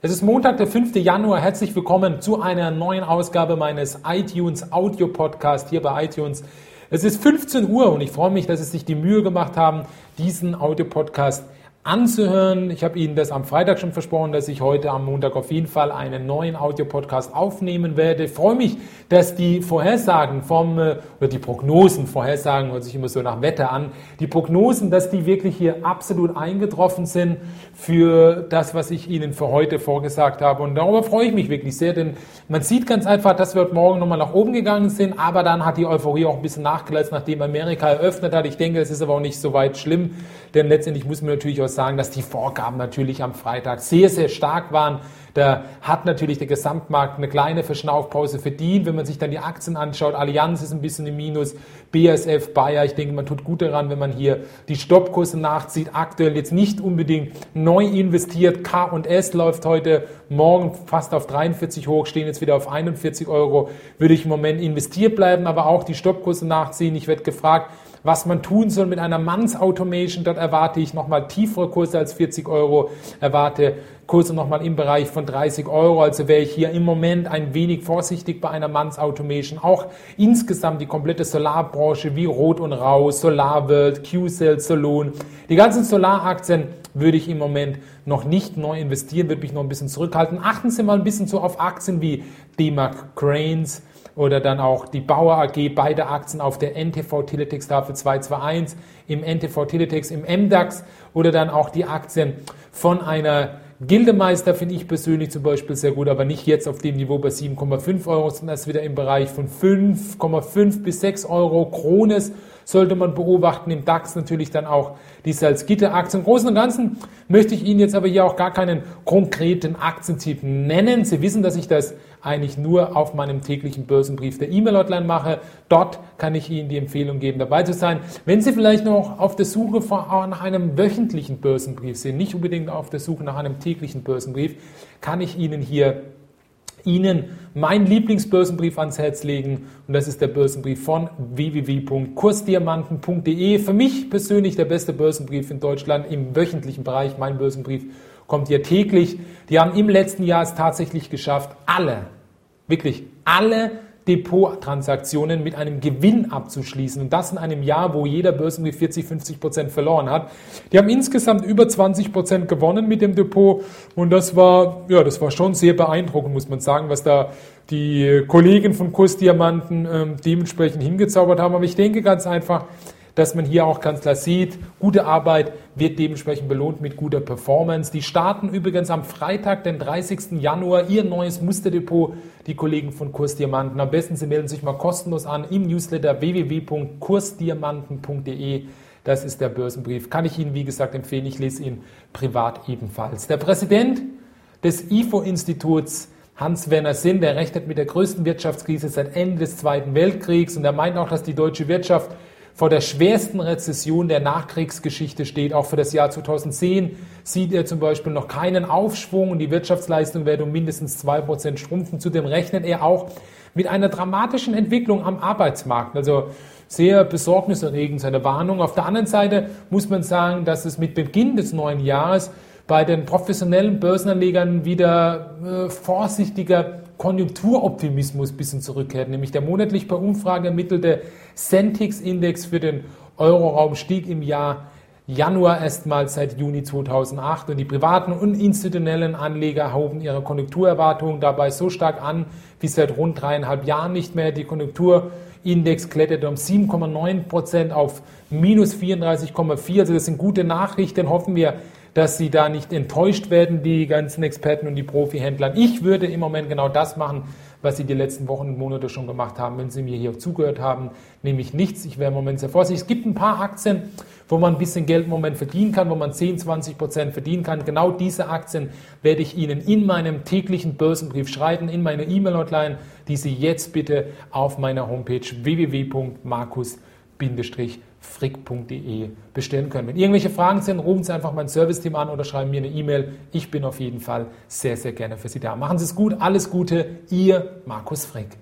Es ist Montag, der 5. Januar. Herzlich willkommen zu einer neuen Ausgabe meines iTunes Audio Podcast hier bei iTunes. Es ist 15 Uhr und ich freue mich, dass Sie sich die Mühe gemacht haben, diesen Audio Podcast anzuhören. Ich habe Ihnen das am Freitag schon versprochen, dass ich heute am Montag auf jeden Fall einen neuen Audio-Podcast aufnehmen werde. Ich freue mich, dass die Vorhersagen vom, äh, oder die Prognosen, Vorhersagen hört sich immer so nach Wetter an, die Prognosen, dass die wirklich hier absolut eingetroffen sind für das, was ich Ihnen für heute vorgesagt habe. Und darüber freue ich mich wirklich sehr, denn man sieht ganz einfach, dass wir heute Morgen nochmal nach oben gegangen sind, aber dann hat die Euphorie auch ein bisschen nachgelassen, nachdem Amerika eröffnet hat. Ich denke, es ist aber auch nicht so weit schlimm, denn letztendlich muss man natürlich auch sagen, dass die Vorgaben natürlich am Freitag sehr, sehr stark waren. Da hat natürlich der Gesamtmarkt eine kleine Verschnaufpause verdient. Wenn man sich dann die Aktien anschaut, Allianz ist ein bisschen im Minus, BASF, Bayer, ich denke, man tut gut daran, wenn man hier die Stoppkurse nachzieht. Aktuell jetzt nicht unbedingt neu investiert. K&S läuft heute morgen fast auf 43 hoch, stehen jetzt wieder auf 41 Euro. Würde ich im Moment investiert bleiben, aber auch die Stoppkurse nachziehen. Ich werde gefragt, was man tun soll mit einer Manns Automation. Dort erwarte ich nochmal tiefere Kurse als 40 Euro, erwarte Kurse nochmal im Bereich von 30 Euro. Also wäre ich hier im Moment ein wenig vorsichtig bei einer Manns Automation. Auch insgesamt die komplette Solarbranche wie Rot und Rau, SolarWorld, Q-Cell, Solon. Die ganzen Solaraktien würde ich im Moment noch nicht neu investieren, würde mich noch ein bisschen zurückhalten. Achten Sie mal ein bisschen so auf Aktien wie DMAC Cranes, oder dann auch die Bauer AG, beide Aktien auf der NTV Teletex Tafel 221, im NTV Teletex im MDAX oder dann auch die Aktien von einer Gildemeister finde ich persönlich zum Beispiel sehr gut, aber nicht jetzt auf dem Niveau bei 7,5 Euro, sondern erst wieder im Bereich von 5,5 bis 6 Euro. Krones sollte man beobachten, im DAX natürlich dann auch die Salzgitter-Aktien. Im Großen und Ganzen möchte ich Ihnen jetzt aber hier auch gar keinen konkreten Aktientyp nennen. Sie wissen, dass ich das eigentlich nur auf meinem täglichen Börsenbrief der E-Mail-Hotline mache. Dort kann ich Ihnen die Empfehlung geben, dabei zu sein. Wenn Sie vielleicht noch auf der Suche nach einem wöchentlichen Börsenbrief sind, nicht unbedingt auf der Suche nach einem täglichen Börsenbrief, kann ich Ihnen hier Ihnen meinen Lieblingsbörsenbrief ans Herz legen und das ist der Börsenbrief von www.kursdiamanten.de. Für mich persönlich der beste Börsenbrief in Deutschland im wöchentlichen Bereich. Mein Börsenbrief kommt hier täglich. Die haben im letzten Jahr es tatsächlich geschafft, alle, wirklich alle Depottransaktionen mit einem Gewinn abzuschließen. Und das in einem Jahr, wo jeder Börsenbrief 40, 50 Prozent verloren hat. Die haben insgesamt über 20 Prozent gewonnen mit dem Depot. Und das war, ja, das war schon sehr beeindruckend, muss man sagen, was da die Kollegen von Kursdiamanten ähm, dementsprechend hingezaubert haben. Aber ich denke ganz einfach, dass man hier auch ganz klar sieht, gute Arbeit wird dementsprechend belohnt mit guter Performance. Die starten übrigens am Freitag, den 30. Januar, ihr neues Musterdepot, die Kollegen von Kursdiamanten. Am besten, Sie melden sich mal kostenlos an im Newsletter www.kursdiamanten.de. Das ist der Börsenbrief. Kann ich Ihnen, wie gesagt, empfehlen. Ich lese ihn privat ebenfalls. Der Präsident des IFO-Instituts, Hans-Werner Sinn, der rechnet mit der größten Wirtschaftskrise seit Ende des Zweiten Weltkriegs und er meint auch, dass die deutsche Wirtschaft vor der schwersten Rezession der Nachkriegsgeschichte steht. Auch für das Jahr 2010 sieht er zum Beispiel noch keinen Aufschwung und die Wirtschaftsleistung werde um mindestens zwei Prozent schrumpfen. Zudem rechnet er auch mit einer dramatischen Entwicklung am Arbeitsmarkt. Also sehr besorgniserregend seine Warnung. Auf der anderen Seite muss man sagen, dass es mit Beginn des neuen Jahres bei den professionellen Börsenanlegern wieder äh, vorsichtiger Konjunkturoptimismus ein bisschen zurückkehrt. Nämlich der monatlich per Umfrage ermittelte Centix-Index für den Euroraum stieg im Jahr Januar erstmals seit Juni 2008 und die privaten und institutionellen Anleger hoben ihre Konjunkturerwartungen dabei so stark an wie seit rund dreieinhalb Jahren nicht mehr. Die Konjunkturindex kletterte um 7,9 Prozent auf minus 34,4. Also das sind gute Nachrichten. Hoffen wir, dass sie da nicht enttäuscht werden, die ganzen Experten und die Profihändler. Ich würde im Moment genau das machen, was Sie die letzten Wochen und Monate schon gemacht haben, wenn Sie mir hier zugehört haben, nämlich nichts. Ich wäre im Moment sehr vorsichtig. Es gibt ein paar Aktien, wo man ein bisschen Geld im Moment verdienen kann, wo man 10, 20 Prozent verdienen kann. Genau diese Aktien werde ich Ihnen in meinem täglichen Börsenbrief schreiben, in meine E-Mail-Hotline, die Sie jetzt bitte auf meiner Homepage www.markus.com frick.de bestellen können. Wenn irgendwelche Fragen sind, rufen Sie einfach mein Serviceteam an oder schreiben mir eine E-Mail. Ich bin auf jeden Fall sehr, sehr gerne für Sie da. Machen Sie es gut, alles Gute, Ihr Markus Frick.